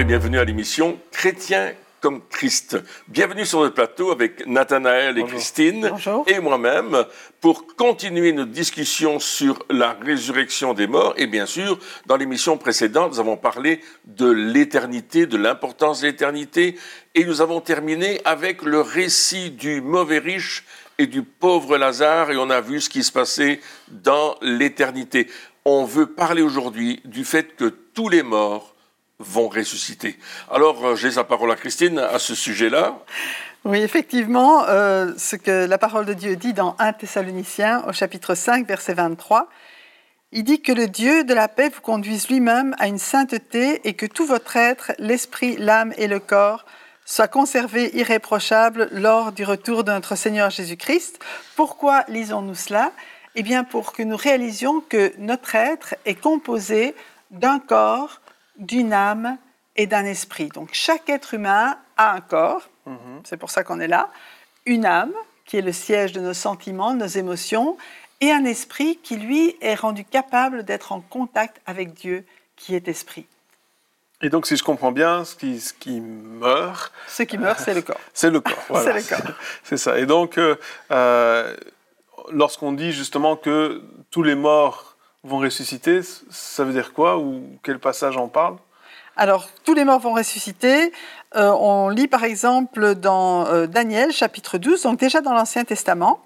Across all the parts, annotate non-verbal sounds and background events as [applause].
et bienvenue à l'émission Chrétien comme Christ. Bienvenue sur le plateau avec Nathanaël et Christine et moi-même pour continuer notre discussion sur la résurrection des morts. Et bien sûr, dans l'émission précédente, nous avons parlé de l'éternité, de l'importance de l'éternité et nous avons terminé avec le récit du mauvais riche et du pauvre Lazare et on a vu ce qui se passait dans l'éternité. On veut parler aujourd'hui du fait que tous les morts vont ressusciter. Alors, euh, j'ai la parole à Christine à ce sujet-là. Oui, effectivement, euh, ce que la parole de Dieu dit dans 1 Thessaloniciens au chapitre 5, verset 23, il dit que le Dieu de la paix vous conduise lui-même à une sainteté et que tout votre être, l'esprit, l'âme et le corps, soit conservé irréprochable lors du retour de notre Seigneur Jésus-Christ. Pourquoi lisons-nous cela? Eh bien, pour que nous réalisions que notre être est composé d'un corps, d'une âme et d'un esprit. Donc chaque être humain a un corps, mhm. c'est pour ça qu'on est là, une âme qui est le siège de nos sentiments, de nos émotions, et un esprit qui, lui, est rendu capable d'être en contact avec Dieu qui est esprit. Et donc, si je comprends bien, ce qui, ce qui meurt... Ce qui meurt, c'est le corps. [laughs] c'est le corps, voilà. c'est le corps. [laughs] C'est ça. Et donc, euh, euh, lorsqu'on dit justement que tous les morts vont ressusciter, ça veut dire quoi Ou quel passage en parle? Alors, tous les morts vont ressusciter. Euh, on lit par exemple dans euh, Daniel chapitre 12, donc déjà dans l'Ancien Testament,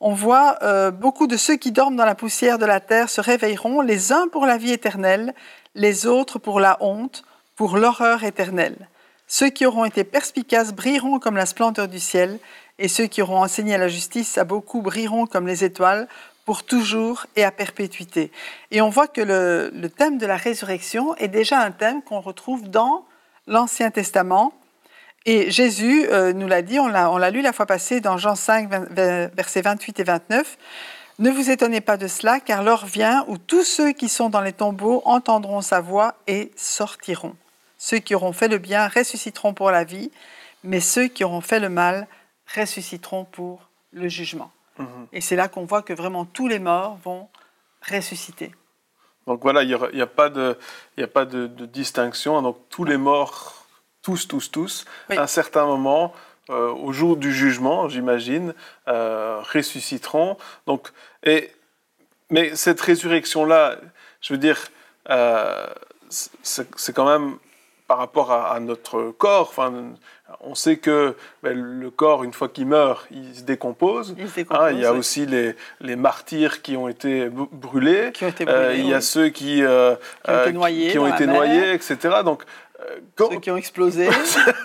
on voit euh, beaucoup de ceux qui dorment dans la poussière de la terre se réveilleront, les uns pour la vie éternelle, les autres pour la honte, pour l'horreur éternelle. Ceux qui auront été perspicaces brilleront comme la splendeur du ciel, et ceux qui auront enseigné la justice à beaucoup brilleront comme les étoiles pour toujours et à perpétuité. Et on voit que le, thème de la résurrection est déjà un thème qu'on retrouve dans l'Ancien Testament. Et Jésus euh, nous l'a dit, on l'a lu la fois passée dans Jean 5, versets 28 et 29. Ne vous étonnez pas de cela, car l'heure vient où tous ceux qui sont dans les tombeaux entendront sa voix et sortiront. Ceux qui auront fait le bien ressusciteront pour la vie, mais ceux qui auront fait le mal ressusciteront pour le jugement. Et c'est là qu'on voit que vraiment tous les morts vont ressusciter. Donc voilà, il n'y a, pas, de, a pas de, distinction. Donc tous les morts, tous, tous, tous, à un certain moment, euh, au jour du jugement, j'imagine, euh, ressusciteront. Donc, et, mais cette résurrection-là, je veux dire, euh, c'est quand même par rapport à, notre corps. Enfin, on sait que ben, le corps, une fois qu'il meurt, il se décompose. Il, hein, il y a aussi les, les, martyrs qui ont été brûlés. Euh, il y a ceux qui, euh, qui ont été euh, noyés, qui ont été noyés etc. Donc, ceux qui ont explosé.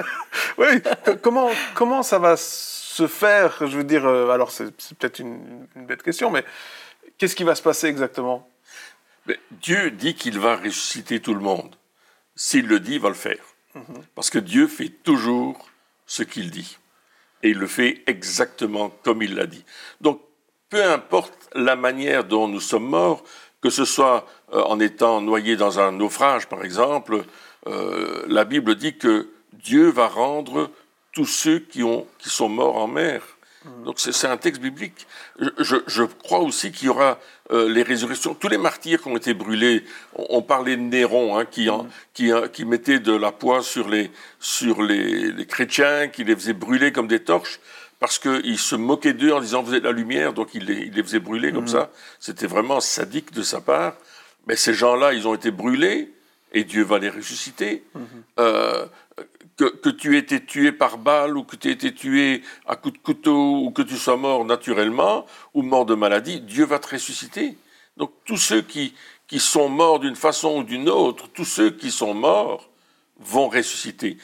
[laughs] oui, comment, comment ça va se faire? Je veux dire, alors c'est peut-être une, une, bête question, mais qu'est-ce qui va se passer exactement? Dieu dit qu'il va ressusciter tout le monde. S'il le dit, il va le faire. Mhm. Parce que Dieu fait toujours ce qu'il dit. Et il le fait exactement comme il l'a dit. Donc, peu importe la manière dont nous sommes morts, que ce soit euh, en étant noyé dans un naufrage, par exemple, euh, la Bible dit que Dieu va rendre tous ceux qui, ont, qui sont morts en mer. Donc c'est un texte biblique. Je, crois aussi qu'il y aura euh, les résurrections. Tous les martyrs qui ont été brûlés, on, parlait de Néron, hein, qui, mm. qui, qui, mettait de la poix sur les, sur les, les chrétiens, qui les faisait brûler comme des torches, parce qu'il se moquait d'eux en disant vous êtes la lumière, donc il les, il les faisait brûler comme mm. ça. C'était vraiment sadique de sa part. Mais ces gens-là, ils ont été brûlés, et Dieu va les ressusciter. Mm-hmm. Euh, que, tu aies été tué par balle ou que tu aies été tué à coup de couteau ou que tu sois mort naturellement ou mort de maladie, Dieu va te ressusciter. Donc tous ceux qui, qui sont morts d'une façon ou d'une autre, tous ceux qui sont morts vont ressusciter.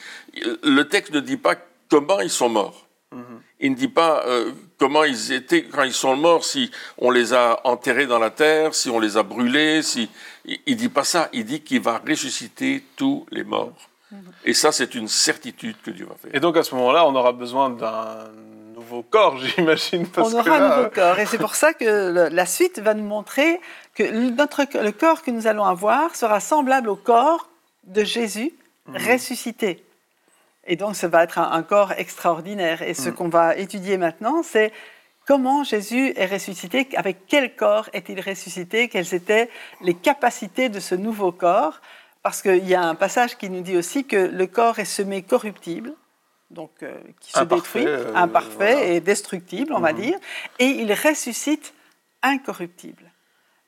Le texte ne dit pas comment ils sont morts. Mm-hmm. Il ne dit pas euh, comment ils étaient quand ils sont morts, si on les a enterrés dans la terre, si on les a brûlés, si il, ne dit pas ça. Il dit qu'il va ressusciter tous les morts. Et ça, c'est une certitude que Dieu va faire. Et donc, à ce moment-là, on aura besoin d'un nouveau corps, [laughs] j'imagine. On aura un nouveau corps. Et c'est pour ça que la suite va nous montrer que notre, le corps que nous allons avoir sera semblable au corps de Jésus mhm. ressuscité. Et donc, ça va être un, corps extraordinaire. Et ce mhm. qu'on va étudier maintenant, c'est comment Jésus est ressuscité, avec quel corps est-il ressuscité, quelles étaient les capacités de ce nouveau corps parce qu'il y a un passage qui nous dit aussi que le corps est semé corruptible, donc qui se détruit, imparfait et destructible, on va mhm. dire, et il ressuscite incorruptible.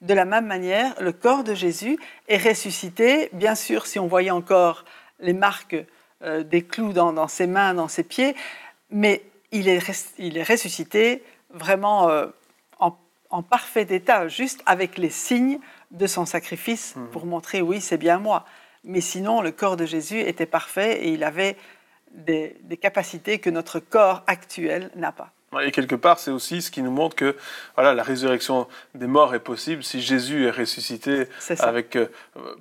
De la même manière, le corps de Jésus est ressuscité. Bien sûr, si on voyait encore les marques euh, des clous dans, ses mains, dans ses pieds, mais il est, il est ressuscité vraiment euh, en, parfait état, juste avec les signes de son sacrifice mhm. pour montrer oui, c'est bien moi. Mais sinon, le corps de Jésus était parfait et il avait des capacités que notre corps actuel n'a pas. Et quelque part, c'est aussi ce qui nous montre que voilà, la résurrection des morts est possible si Jésus est ressuscité avec euh,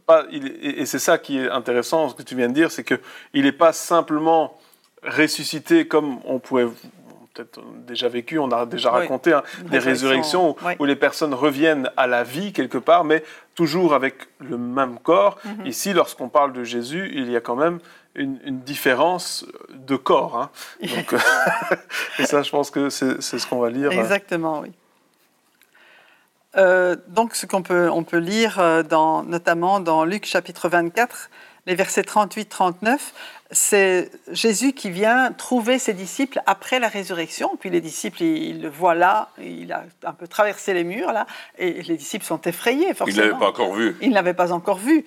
pas, et, c'est ça qui est intéressant, ce que tu viens de dire, c'est que il n'est pas simplement ressuscité comme on pouvait peut-être déjà vécu, on a déjà raconté hein, des résurrections où, les personnes reviennent à la vie quelque part, mais toujours avec le même corps. Mhm. Ici, lorsqu'on parle de Jésus, il y a quand même une, différence de corps. Hein. Donc, [laughs] [laughs] et ça, je pense que c'est ce qu'on va lire. Exactement, oui. Euh, donc, ce qu'on peut, on peut lire, euh, dans, notamment dans Luc chapitre 24, les versets 38-39, c'est Jésus qui vient trouver ses disciples après la résurrection. Puis les disciples, ils, le voient là, il a un peu traversé les murs là, et les disciples sont effrayés forcément. Ils ne l'avaient pas encore vu. Ils ne l'avaient pas encore vu.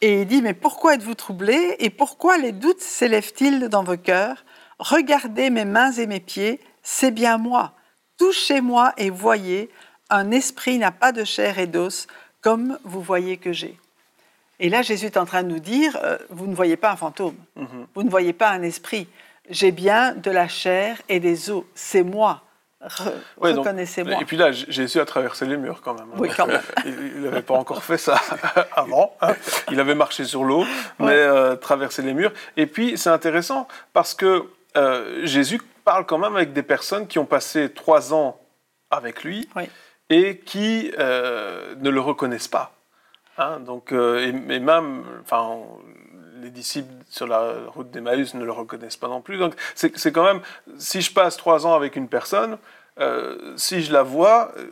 Et il dit, mais pourquoi êtes-vous troublés et pourquoi les doutes s'élèvent-ils dans vos cœurs? Regardez mes mains et mes pieds, c'est bien moi. Touchez-moi et voyez, un esprit n'a pas de chair et d'os, comme vous voyez que j'ai. Et là, Jésus est en train de nous dire, euh, vous ne voyez pas un fantôme, mhm. vous ne voyez pas un esprit. J'ai bien de la chair et des os, c'est moi. Reconnaissez-moi. Et puis là, Jésus a traversé les murs quand même. Hein. Oui, quand même. il n'avait pas encore fait ça [laughs] avant. Hein. Il avait marché sur l'eau, mais euh, traversé les murs. Et puis, c'est intéressant parce que euh, Jésus parle quand même avec des personnes qui ont passé trois ans avec lui et qui ne le reconnaissent pas. Hein. donc, et, même, enfin, les disciples sur la route d'Emmaüs ne le reconnaissent pas non plus. Donc c'est quand même, si je passe trois ans avec une personne, euh, si je la vois, euh,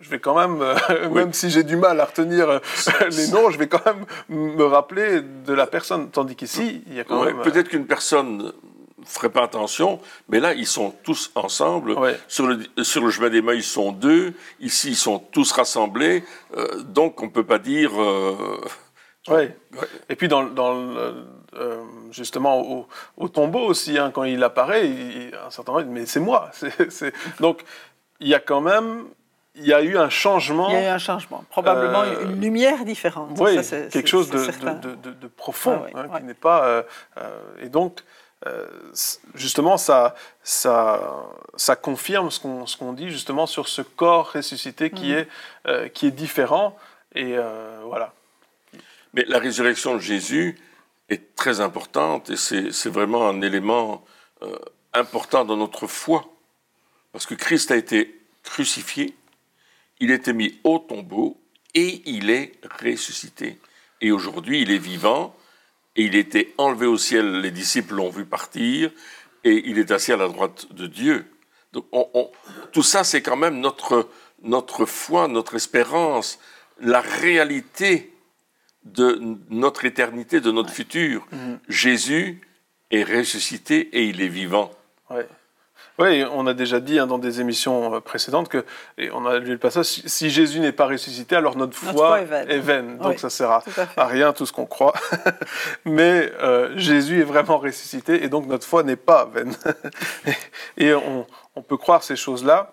je vais quand même, euh, [laughs] même si j'ai du mal à retenir [laughs] les noms, je vais quand même me rappeler de la personne. Tandis qu'ici, il y a quand même. Peut-être qu'une personne ferait pas attention, mais là, ils sont tous ensemble. Sur, le, sur le chemin des mains, ils sont deux. Ici, ils sont tous rassemblés. donc, on ne peut pas dire. Oui. Et puis, dans, dans euh, justement au, tombeau aussi, hein, quand il apparaît, il, un certain moment, mais c'est moi. [laughs] Donc, il y a quand même il y a eu un changement. Il y a eu un changement, probablement euh, une lumière différente. Oui, quelque chose de, de, de, profond, ah hein, qui n'est pas. Euh, et donc, justement, ça, ça, ça confirme ce qu'on qu'on dit justement sur ce corps ressuscité qui, mhm. est, qui est différent. Et voilà. Mais la résurrection de Jésus est très importante et c'est vraiment un élément euh, important dans notre foi. Parce que Christ a été crucifié, il a été mis au tombeau et il est ressuscité. Et aujourd'hui, il est vivant et il était enlevé au ciel, les disciples l'ont vu partir et il est assis à la droite de Dieu. Donc tout ça, c'est quand même notre, notre foi, notre espérance, la réalité de notre éternité, de notre futur. Mhm. Jésus est ressuscité et il est vivant. Oui, on a déjà dit hein, dans des émissions euh, précédentes que, et on a lu le passage, si Jésus n'est pas ressuscité, alors notre foi, est, vaine. Donc ça sert à, rien tout ce qu'on croit. [laughs] Mais euh, Jésus est vraiment ressuscité et donc notre foi n'est pas vaine. [laughs] et on, peut croire ces choses-là.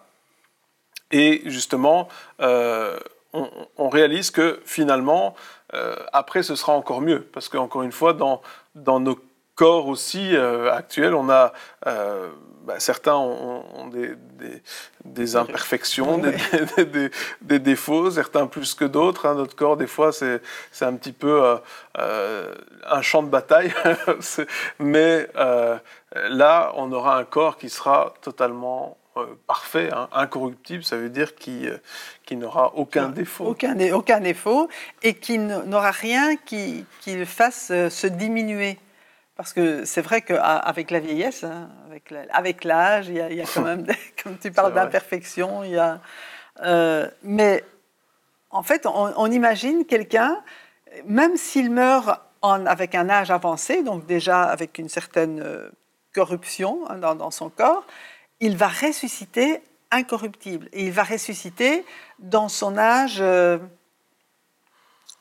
Et justement, euh, on, réalise que finalement, euh, après, ce sera encore mieux, parce qu'encore une fois, dans, dans nos corps aussi euh, actuels, on a euh, bah, certains ont, des, des, imperfections, [laughs] des, des, défauts, certains plus que d'autres. Hein. Notre corps, des fois, c'est un petit peu un champ de bataille, [laughs] mais là, on aura un corps qui sera totalement euh, parfait, hein, incorruptible, ça veut dire qui, euh, qui n'aura aucun défaut. Aucun, aucun défaut et qui n'aura rien qui, qui, le fasse euh, se diminuer. Parce que c'est vrai qu'avec la vieillesse, hein, avec l'âge, il, il, y a quand même, [laughs] comme tu parles d'imperfection, il y a. mais en fait, on, imagine quelqu'un même s'il meurt avec un âge avancé, donc déjà avec une certaine euh, corruption hein, dans, son corps, il va ressusciter incorruptible. Et il va ressusciter dans son âge euh,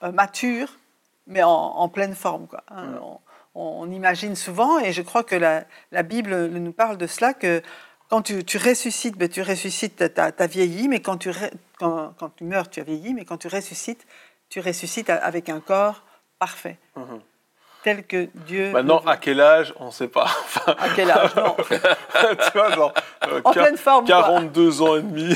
euh, mature, mais en, pleine forme. Quoi. Hein. On, imagine souvent, et je crois que la, Bible nous parle de cela, que quand tu, ressuscites, ben, tu ressuscites, as, vieilli, mais quand tu, quand, tu meurs, tu as vieilli, mais quand tu ressuscites, tu ressuscites avec un corps parfait. Mhm. Tel que Dieu. Maintenant, à quel âge On ne sait pas. [laughs] à quel âge Non. [laughs] tu vois, genre. Euh, en pleine forme. 42 ans et demi.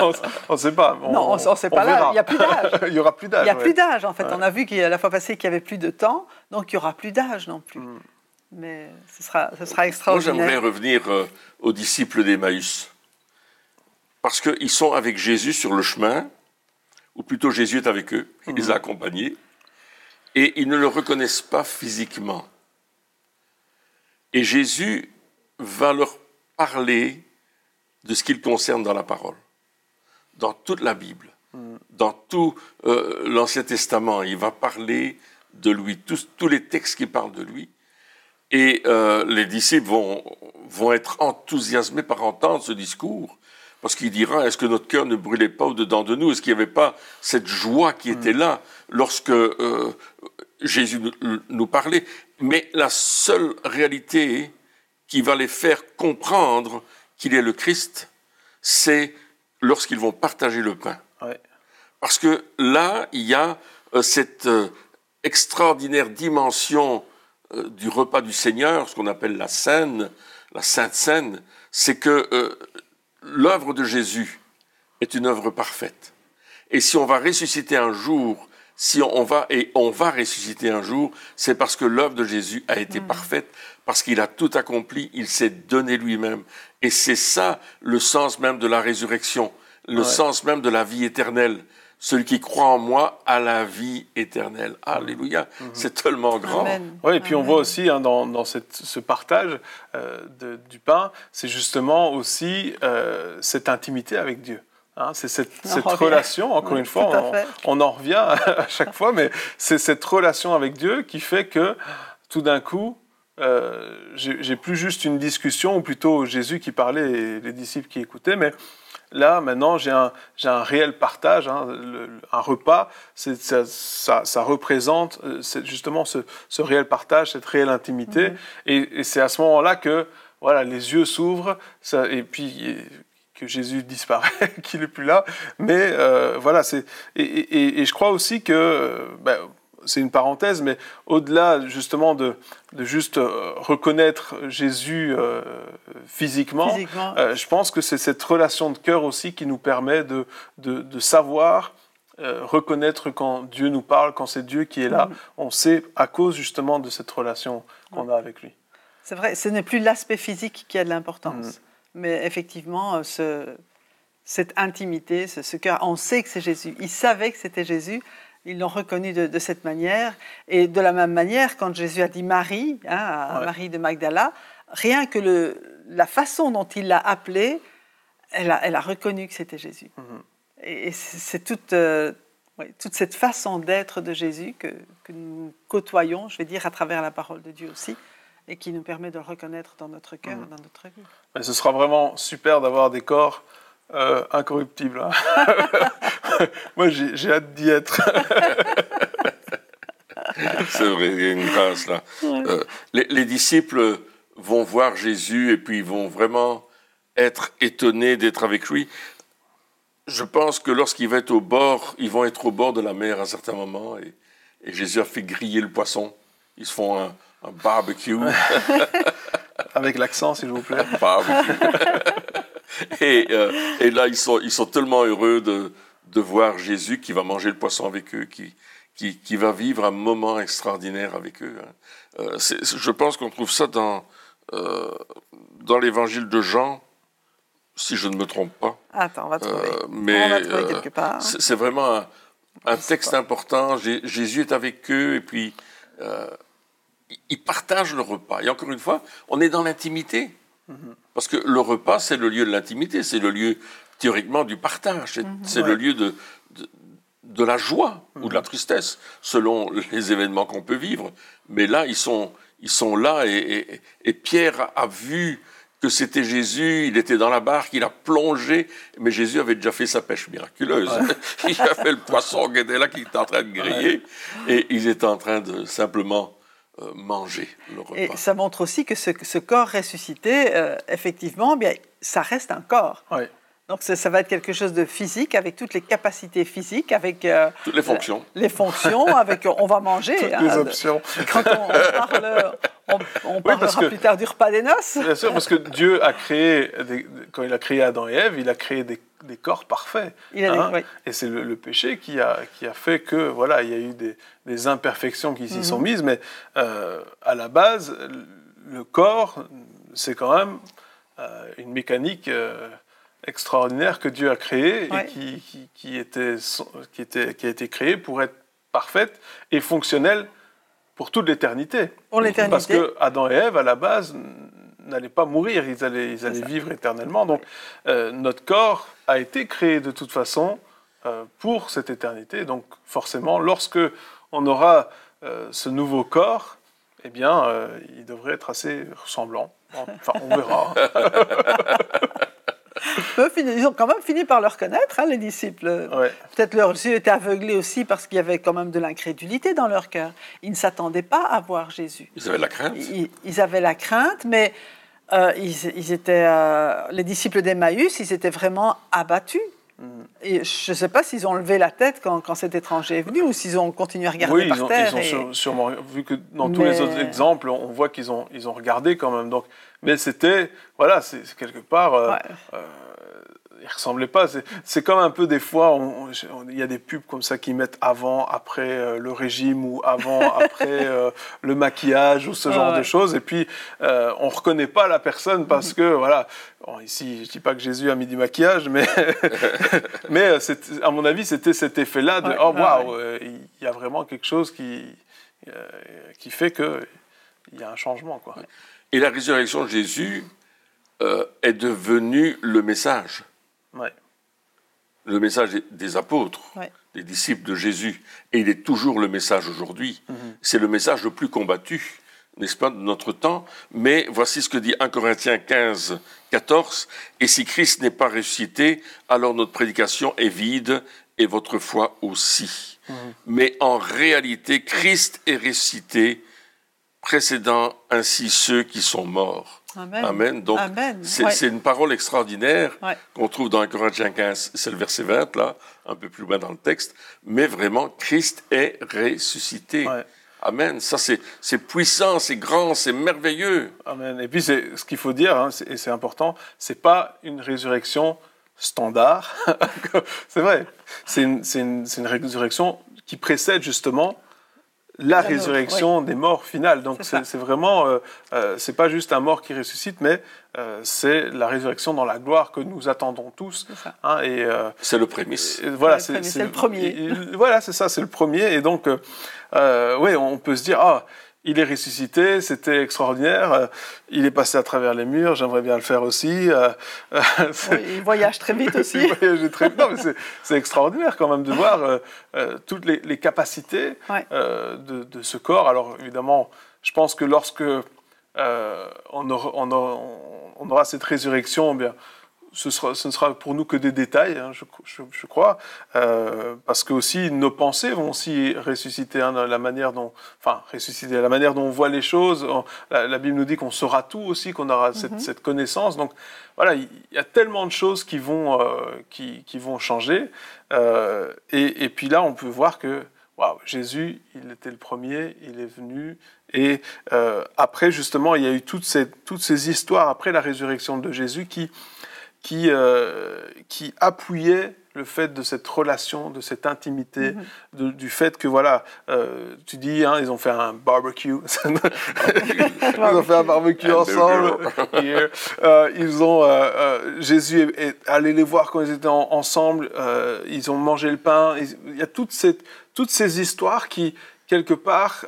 [laughs] on ne sait pas. non, on ne sait pas là. Il n'y a plus d'âge. il n'y aura plus d'âge. Il n'y a plus d'âge, en fait. On a vu qu'il la fois passée qu'il n'y avait plus de temps, donc il n'y aura plus d'âge non plus. Mm. Mais ce sera, ce sera extraordinaire. Moi, j'aimerais revenir euh, aux disciples d'Emmaüs. Parce qu'ils sont avec Jésus sur le chemin, ou plutôt Jésus est avec eux, il les a accompagnés et ils ne le reconnaissent pas physiquement. Et Jésus va leur parler de ce qu'il concerne dans la parole, dans toute la Bible, hmm. dans tout euh, l'Ancien Testament. Il va parler de lui, tous, tous les textes qui parlent de lui. Et euh, les disciples vont, vont être enthousiasmés par entendre ce discours. Parce qu'il dira, est-ce que notre cœur ne brûlait pas au-dedans de nous? Est-ce qu'il n'y avait pas cette joie qui était hmm. là lorsque euh, Jésus nous parlait? Mais la seule réalité qui va les faire comprendre qu'il est le Christ, c'est lorsqu'ils vont partager le pain. Parce que là, il y a euh, cette euh, extraordinaire dimension du repas du Seigneur, ce qu'on appelle la scène, la Sainte Seine, c'est que l'œuvre de Jésus est une œuvre parfaite. Et si on va ressusciter un jour, si on va et on va ressusciter un jour, c'est parce que l'œuvre de Jésus a été mm. parfaite, parce qu'il a tout accompli, il s'est donné lui-même. Et c'est ça le sens même de la résurrection, le sens même de la vie éternelle. Celui qui croit en moi a la vie éternelle. Alléluia. Mhm. C'est tellement grand. Oui, et puis on voit aussi hein, dans, ce partage euh, du pain, c'est justement aussi euh, cette intimité avec Dieu. Hein. c'est cette, [laughs] relation, encore une fois, on, en revient [laughs] à chaque fois, mais c'est cette relation avec Dieu qui fait que tout d'un coup, euh, j'ai plus juste une discussion, ou plutôt Jésus qui parlait et les disciples qui écoutaient, mais Là, maintenant, j'ai un, un, réel partage. Hein, un repas, ça, ça, ça, représente euh, justement ce, ce, réel partage, cette réelle intimité. Mhm. Et, c'est à ce moment-là que voilà, les yeux s'ouvrent et puis que Jésus disparaît, [laughs] qu'il n'est plus là. Mais euh, voilà, c'est et, et, je crois aussi que ben, c'est une parenthèse, mais au-delà justement de, de, juste euh, reconnaître Jésus euh, physiquement, euh, je pense que c'est cette relation de cœur aussi qui nous permet de, de, savoir reconnaître quand Dieu nous parle, quand c'est Dieu qui est là. Mm. On sait à cause justement de cette relation qu'on a avec lui. C'est vrai, ce n'est plus l'aspect physique qui a de l'importance, mm. mais effectivement, ce, cette intimité, ce, ce cœur, on sait que c'est Jésus. Il savait que c'était Jésus. Ils l'ont reconnu de, cette manière. Et de la même manière, quand Jésus a dit Marie, hein, à Marie de Magdala, rien que le, la façon dont il l'a appelée, elle a, elle a, reconnu que c'était Jésus. Mhm. Et, c'est toute, euh, toute cette façon d'être de Jésus que, que, nous côtoyons, je vais dire, à travers la parole de Dieu aussi, et qui nous permet de le reconnaître dans notre cœur, mhm. dans notre vie. Mais ce sera vraiment super d'avoir des corps euh, incorruptible. Hein. [laughs] Moi, j'ai hâte d'y être. [laughs] C'est vrai, il y a une grâce là. Euh, les, disciples vont voir Jésus et puis ils vont vraiment être étonnés d'être avec lui. Je pense que lorsqu'il va être au bord, ils vont être au bord de la mer à un certain moment et, Jésus a fait griller le poisson. Ils se font un, un barbecue. [laughs] Avec l'accent, s'il vous plaît. Barbecue. [laughs] Euh, et, là, ils sont, ils sont tellement heureux de, de voir Jésus qui va manger le poisson avec eux, qui, qui, qui va vivre un moment extraordinaire avec eux. Hein. Euh, je pense qu'on trouve ça dans, euh, dans l'évangile de Jean, si je ne me trompe pas. Attends, on va trouver. mais, on va trouver quelque part. C'est vraiment un, un texte important. Jésus est avec eux et puis ils partagent le repas. Et encore une fois, on est dans l'intimité. Parce que le repas, c'est le lieu de l'intimité, c'est le lieu théoriquement du partage, c'est mhm. le lieu de, de la joie ou de la tristesse, selon les événements qu'on peut vivre. Mais là, ils sont, ils sont là et, Pierre a vu que c'était Jésus, il était dans la barque, il a plongé, mais Jésus avait déjà fait sa pêche miraculeuse. [laughs] il a fait le poisson qui était là, qui était en train de griller, et ils étaient en train de simplement manger le repas. Et ça montre aussi que ce, ce corps ressuscité, euh, effectivement, bien, ça reste un corps. Donc ça, va être quelque chose de physique, avec toutes les capacités physiques, avec euh, toutes les fonctions. Les fonctions, avec on va manger. [laughs] Toutes les hein, options. Quand on, parle, on, parlera plus tard du repas des noces. Bien sûr, parce que Dieu a créé, quand il a créé Adam et Ève, il a créé des, corps parfaits. Hein. Et c'est le, péché qui a, qui a fait que voilà, il y a eu des, imperfections qui s'y sont mhm. mises, mais euh, à la base, le corps, c'est quand même euh, une mécanique extraordinaire que Dieu a créé et qui, qui, était, qui, était, qui a été créé pour être parfaite et fonctionnelle pour toute l'éternité. Pour l'éternité. Parce que Adam et Ève, à la base, n'allaient pas mourir, ils allaient, ils allaient vivre éternellement. Donc euh, notre corps a été créé de toute façon euh, pour cette éternité. Donc forcément, lorsque on aura euh, ce nouveau corps, eh bien, il devrait être assez ressemblant. Enfin, on verra. [laughs] Ils ont quand même fini par le reconnaître, hein, les disciples. Peut-être leurs yeux étaient aveuglés aussi parce qu'il y avait quand même de l'incrédulité dans leur cœur. Ils ne s'attendaient pas à voir Jésus. Ils avaient la crainte. Ils, avaient la crainte, mais euh, ils, étaient, euh, les disciples d'Emmaüs, ils étaient vraiment abattus. Et je ne sais pas s'ils ont levé la tête quand, quand, cet étranger est venu ou s'ils ont continué à regarder oui, par ils ont, terre. Ils ont sûrement vu que dans tous les autres exemples, on voit qu'ils ont, ils ont regardé quand même. Donc, mais c'était, voilà, c'est quelque part. Euh, il ressemblait pas. C'est comme un peu des fois, il y a des pubs comme ça qui mettent avant, après euh, le régime ou avant, [laughs] après euh, le maquillage ou ce genre de choses. Et puis, euh, on reconnaît pas la personne parce que, voilà, ici, je dis pas que Jésus a mis du maquillage, mais, [laughs] mais à mon avis, c'était cet effet-là de, oh waouh, il y a vraiment quelque chose qui, qui fait qu'il y a un changement. Quoi. Et la résurrection de Jésus est devenue le message. Le message des apôtres, des disciples de Jésus, et il est toujours le message aujourd'hui. Mhm. C'est le message le plus combattu, n'est-ce pas, de notre temps. Mais voici ce que dit 1 Corinthiens 15, 14. Et si Christ n'est pas ressuscité, alors notre prédication est vide et votre foi aussi. Mhm. Mais en réalité, Christ est ressuscité, précédant ainsi ceux qui sont morts. Amen. Donc, c'est une parole extraordinaire qu'on trouve dans 1 Corinthiens 15, c'est le verset 20, là, un peu plus loin dans le texte. Mais vraiment, Christ est ressuscité. Amen. Ça, c'est puissant, c'est grand, c'est merveilleux. Amen. Et puis, ce qu'il faut dire, hein, et c'est important, c'est pas une résurrection standard. [laughs] c'est vrai. C'est une, une, une résurrection qui précède justement la résurrection des morts finale. Donc c'est vraiment, euh, euh, c'est pas juste un mort qui ressuscite, mais euh, c'est la résurrection dans la gloire que nous attendons tous. Hein, et c'est le prémisse. voilà, c'est le premier. voilà, c'est ça, c'est le premier. Et donc, oui, on peut se dire, ah, il est ressuscité, c'était extraordinaire. Euh, il est passé à travers les murs, j'aimerais bien le faire aussi. Euh, euh, [laughs] il voyage très vite aussi. [laughs] il voyage très vite. c'est extraordinaire quand même de voir toutes les, capacités de, ce corps. Alors évidemment, je pense que lorsque on aura, cette résurrection, eh bien, ce, sera, ce ne sera pour nous que des détails, hein, je, crois, euh, parce que aussi nos pensées vont aussi ressusciter hein, la manière dont, enfin ressusciter la manière dont on voit les choses. la, Bible nous dit qu'on saura tout aussi, qu'on aura cette, mhm. cette, connaissance. Donc voilà, il y a tellement de choses qui vont, euh, qui, qui, vont changer. Euh, et, et, puis là, on peut voir que Wow, Jésus, il était le premier, il est venu. Et après, justement, il y a eu toutes ces, toutes ces histoires après la résurrection de Jésus qui, qui, euh, qui appuyait le fait de cette relation, de cette intimité, mhm. du fait que, voilà, euh, tu dis, hein, ils ont fait un barbecue. [laughs] ils ont fait un barbecue ensemble. [laughs] Euh, ils ont, Jésus est, allé les voir quand ils étaient ensemble. ils ont mangé le pain. Il y a toute cette, toutes ces histoires qui, quelque part,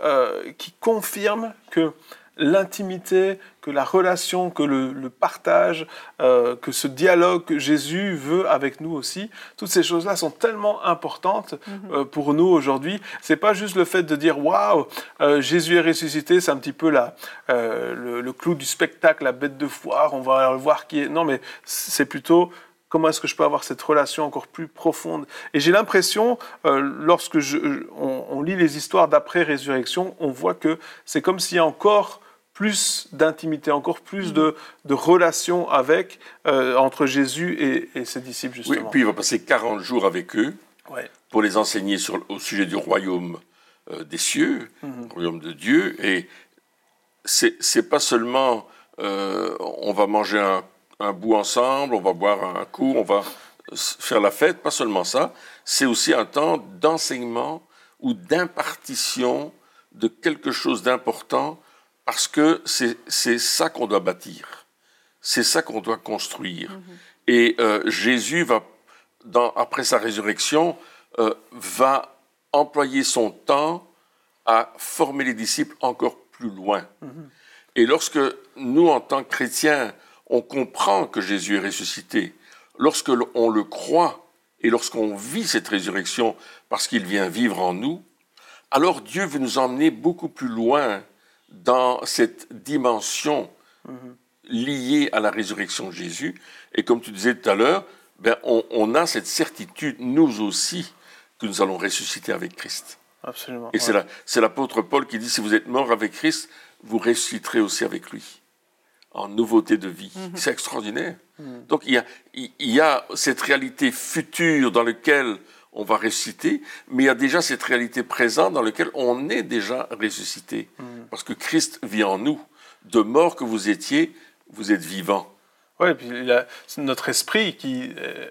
qui confirment que l'intimité, que la relation, que le, partage, euh, que ce dialogue que Jésus veut avec nous aussi. Toutes ces choses-là sont tellement importantes mhm. euh, pour nous aujourd'hui. C'est pas juste le fait de dire waouh, euh, Jésus est ressuscité, c'est un petit peu la, le, le, clou du spectacle, la bête de foire. On va voir qui est. Non, mais c'est plutôt Comment est-ce que je peux avoir cette relation encore plus profonde? Et j'ai l'impression, lorsque je, on, lit les histoires d'après-résurrection, on voit que c'est comme s'il y a encore plus d'intimité, encore plus de, de relations avec, euh, entre Jésus et, ses disciples, justement. Oui, puis il va passer 40 jours avec eux pour les enseigner sur, au sujet du royaume euh, des cieux, mhm. le royaume de Dieu. Et c'est pas seulement euh, on va manger un, un, bout ensemble, on va boire un coup, on va faire la fête, pas seulement ça, c'est aussi un temps d'enseignement ou d'impartition de quelque chose d'important parce que c'est ça qu'on doit bâtir, c'est ça qu'on doit construire. Mhm. Et euh, Jésus va, dans, après sa résurrection, euh, va employer son temps à former les disciples encore plus loin. Mhm. Et lorsque nous, en tant que chrétiens, on comprend que Jésus est ressuscité, lorsque on le croit et lorsqu'on vit cette résurrection parce qu'il vient vivre en nous, alors Dieu veut nous emmener beaucoup plus loin dans cette dimension liée à la résurrection de Jésus. Et comme tu disais tout à l'heure, ben on, a cette certitude, nous aussi, que nous allons ressusciter avec Christ. Absolument. Et c'est l'apôtre Paul qui dit, si vous êtes mort avec Christ, vous ressusciterez aussi avec lui, en nouveauté de vie. Mhm. C'est extraordinaire. Mhm. Donc il y, a, il y a cette réalité future dans laquelle on va ressusciter, mais il y a déjà cette réalité présente dans laquelle on est déjà ressuscité. Mm. Parce que Christ vit en nous. De mort que vous étiez, vous êtes vivant. Oui, et puis notre esprit qui euh,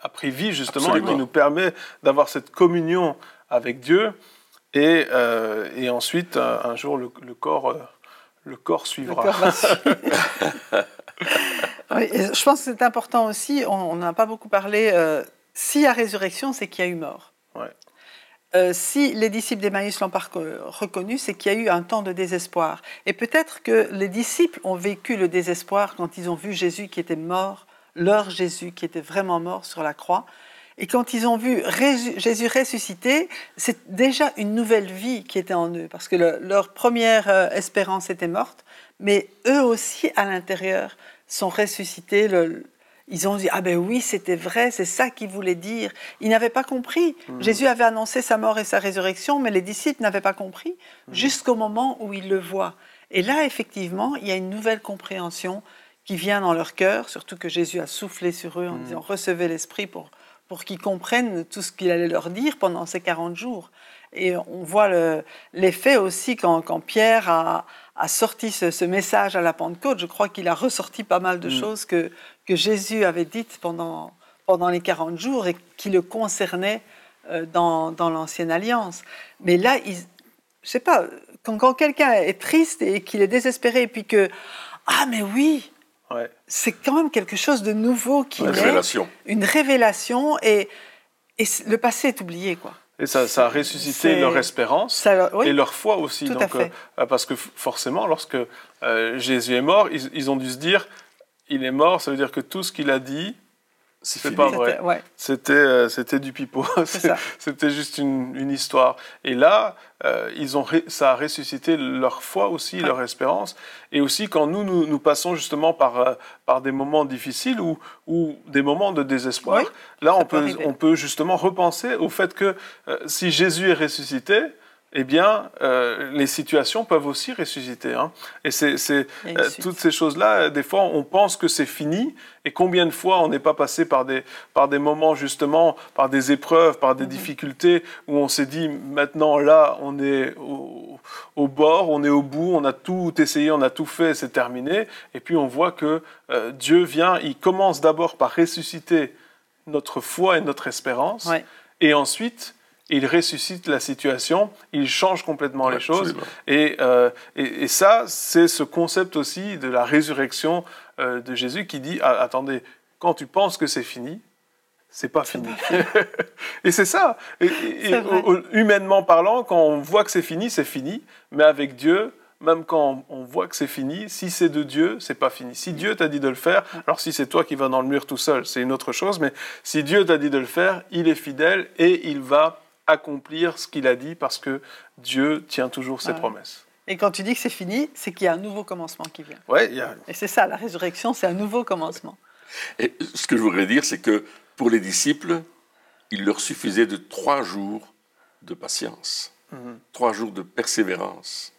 a pris vie justement et qui nous permet d'avoir cette communion avec Dieu. Et, euh, et ensuite, un, jour, le, corps, euh, le corps suivra. [laughs] je pense que c'est important aussi, on n'a pas beaucoup parlé s'il y a résurrection, c'est qu'il y a eu mort. Euh, si les disciples d'Emmaüs l'ont pas reconnu, c'est qu'il y a eu un temps de désespoir. Et peut-être que les disciples ont vécu le désespoir quand ils ont vu Jésus qui était mort, leur Jésus qui était vraiment mort sur la croix. Et quand ils ont vu Jésus ressuscité, c'est déjà une nouvelle vie qui était en eux, parce que leur première euh, espérance était morte, mais eux aussi, à l'intérieur, sont ressuscités. Le, ils ont dit Ah ben oui, c'était vrai, c'est ça qu'il voulait dire. Ils n'avaient pas compris. Hmm. Jésus avait annoncé sa mort et sa résurrection, mais les disciples n'avaient pas compris hmm. jusqu'au moment où ils le voient. Et là, effectivement, il y a une nouvelle compréhension qui vient dans leur cœur, surtout que Jésus a soufflé sur eux en hmm. disant Recevez l'Esprit pour, pour qu'ils comprennent tout ce qu'il allait leur dire pendant ces 40 jours. Et on voit l'effet aussi quand, quand Pierre a, a sorti ce, message à la Pentecôte, je crois qu'il a ressorti pas mal de choses que, que Jésus avait dites pendant, pendant les 40 jours et qui le concernaient euh, dans, dans l'Ancienne Alliance. Mais là, il, je sais pas, quand, quand quelqu'un est triste et qu'il est désespéré et puis que, ah mais oui, c'est quand même quelque chose de nouveau qui une révélation. une révélation et, et le passé est oublié, quoi. Et ça, ça, a ressuscité leur espérance et leur foi aussi. Donc, euh, parce que forcément, lorsque euh, Jésus est mort, ils, ils, ont dû se dire, il est mort, ça veut dire que tout ce qu'il a dit, c'est pas vrai. C'était euh, c'était du pipeau. [laughs] C'était juste une, une, histoire. Et là, euh, ils ont ça a ressuscité leur foi aussi, leur espérance. Et aussi quand nous nous, nous passons justement par euh, par des moments difficiles ou ou des moments de désespoir, là on peut on peut justement repenser au fait que si Jésus est ressuscité, eh bien, euh, les situations peuvent aussi ressusciter. Hein. Et c'est euh, toutes ces choses-là, des fois, on pense que c'est fini. Et combien de fois on n'est pas passé par des, par des moments, justement, par des épreuves, par des mm-hmm. difficultés, où on s'est dit, maintenant, là, on est au, bord, on est au bout, on a tout essayé, on a tout fait, c'est terminé. Et puis on voit que euh, Dieu vient, il commence d'abord par ressusciter notre foi et notre espérance. Et ensuite, il ressuscite la situation, il change complètement les choses. Euh, et, et, ça, c'est ce concept aussi de la résurrection euh, de Jésus qui dit ah, attendez, quand tu penses que c'est fini, c'est pas fini. [laughs] et c'est ça. Et, humainement parlant, quand on voit que c'est fini, c'est fini. Mais avec Dieu, même quand on voit que c'est fini, si c'est de Dieu, c'est pas fini. Si Dieu t'a dit de le faire, alors si c'est toi qui vas dans le mur tout seul, c'est une autre chose, mais si Dieu t'a dit de le faire, il est fidèle et il va accomplir ce qu'il a dit parce que Dieu tient toujours ses promesses. Et quand tu dis que c'est fini, c'est qu'il y a un nouveau commencement qui vient. Ouais, il y a... Et c'est ça, la résurrection, c'est un nouveau commencement. [laughs] Et ce que je voudrais dire, c'est que pour les disciples, il leur suffisait de trois jours de patience, mhm. trois jours de persévérance,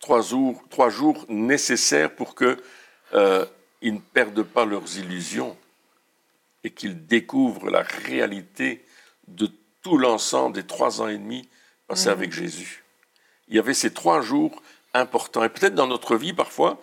trois jours, trois jours nécessaires pour qu'ils euh, ne perdent pas leurs illusions et qu'ils découvrent la réalité de tout l'ensemble des trois ans et demi passés mhm. avec Jésus. Il y avait ces trois jours importants. Et peut-être dans notre vie, parfois,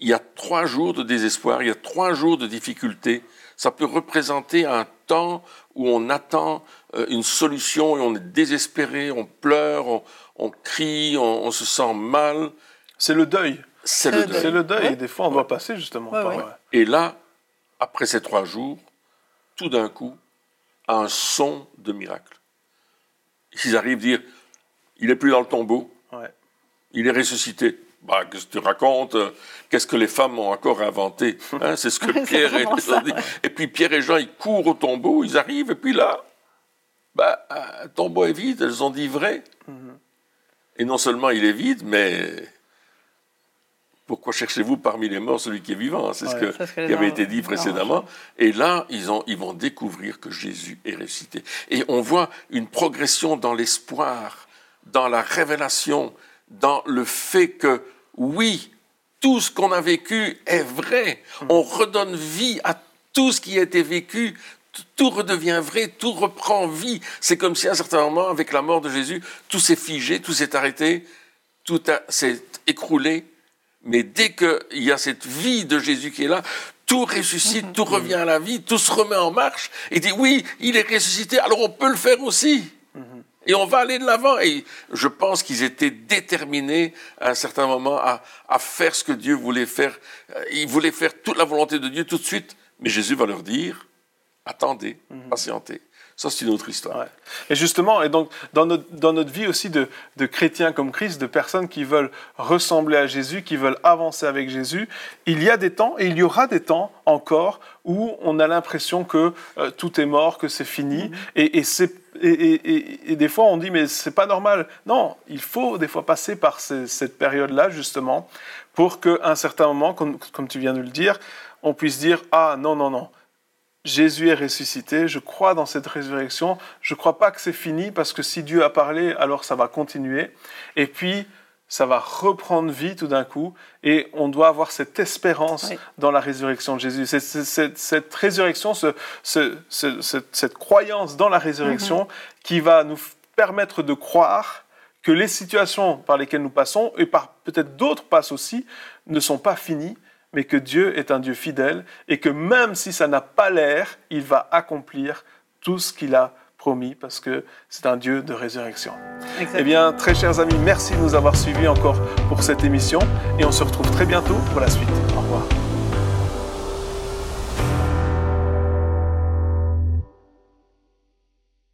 il y a trois jours de désespoir, il y a trois jours de difficulté. Ça peut représenter un temps où on attend euh, une solution et on est désespéré, on pleure, on, crie, on, se sent mal. C'est le deuil. C'est le, deuil. C'est le deuil. Et des fois, on doit passer justement par Et là, après ces trois jours, tout d'un coup, un son de miracle. Ils arrivent à dire, il est plus dans le tombeau, il est ressuscité. Bah, qu'est-ce que tu racontes? Qu'est-ce que les femmes ont encore inventé? Hein, C'est ce que [laughs] Pierre et Jean. Et puis Pierre et Jean, ils courent au tombeau, ils arrivent, et puis là, bah, le tombeau est vide, elles ont dit vrai. Mhm. Et non seulement il est vide, mais pourquoi cherchez-vous parmi les morts celui qui est vivant C'est ce, qui avait été dit précédemment. Et là, ils, ont, ils vont découvrir que Jésus est ressuscité. Et on voit une progression dans l'espoir, dans la révélation, dans le fait que, oui, tout ce qu'on a vécu est vrai. Hmm. On redonne vie à tout ce qui a été vécu. Tout redevient vrai, tout reprend vie. C'est comme si à un certain moment, avec la mort de Jésus, tout s'est figé, tout s'est arrêté, tout s'est écroulé mais dès qu'il y a cette vie de Jésus qui est là, tout ressuscite, tout revient à la vie, tout se remet en marche, et dit oui, il est ressuscité, alors on peut le faire aussi. Et on va aller de l'avant. Et je pense qu'ils étaient déterminés à un certain moment à, à, faire ce que Dieu voulait faire. Ils voulaient faire toute la volonté de Dieu tout de suite. Mais Jésus va leur dire, attendez, patientez. Ça, c'est une autre histoire. Et justement, et donc, dans, notre, dans notre vie aussi de, de, chrétiens comme Christ, de personnes qui veulent ressembler à Jésus, qui veulent avancer avec Jésus, il y a des temps, et il y aura des temps encore, où on a l'impression que euh, tout est mort, que c'est fini. Mm-hmm. Et, et, et, des fois, on dit, mais c'est pas normal. Non, il faut des fois passer par cette période-là, justement, pour qu'à un certain moment, comme, comme tu viens de le dire, on puisse dire, ah non, non, non Jésus est ressuscité, je crois dans cette résurrection, je ne crois pas que c'est fini parce que si Dieu a parlé, alors ça va continuer. Et puis, ça va reprendre vie tout d'un coup et on doit avoir cette espérance dans la résurrection de Jésus. Cette, résurrection, cette, croyance dans la résurrection mhm. qui va nous permettre de croire que les situations par lesquelles nous passons, et par peut-être d'autres passent aussi, ne sont pas finies, mais que Dieu est un Dieu fidèle et que même si ça n'a pas l'air, il va accomplir tout ce qu'il a promis parce que c'est un Dieu de résurrection. Eh bien, très chers amis, merci de nous avoir suivis encore pour cette émission et on se retrouve très bientôt pour la suite. Au revoir.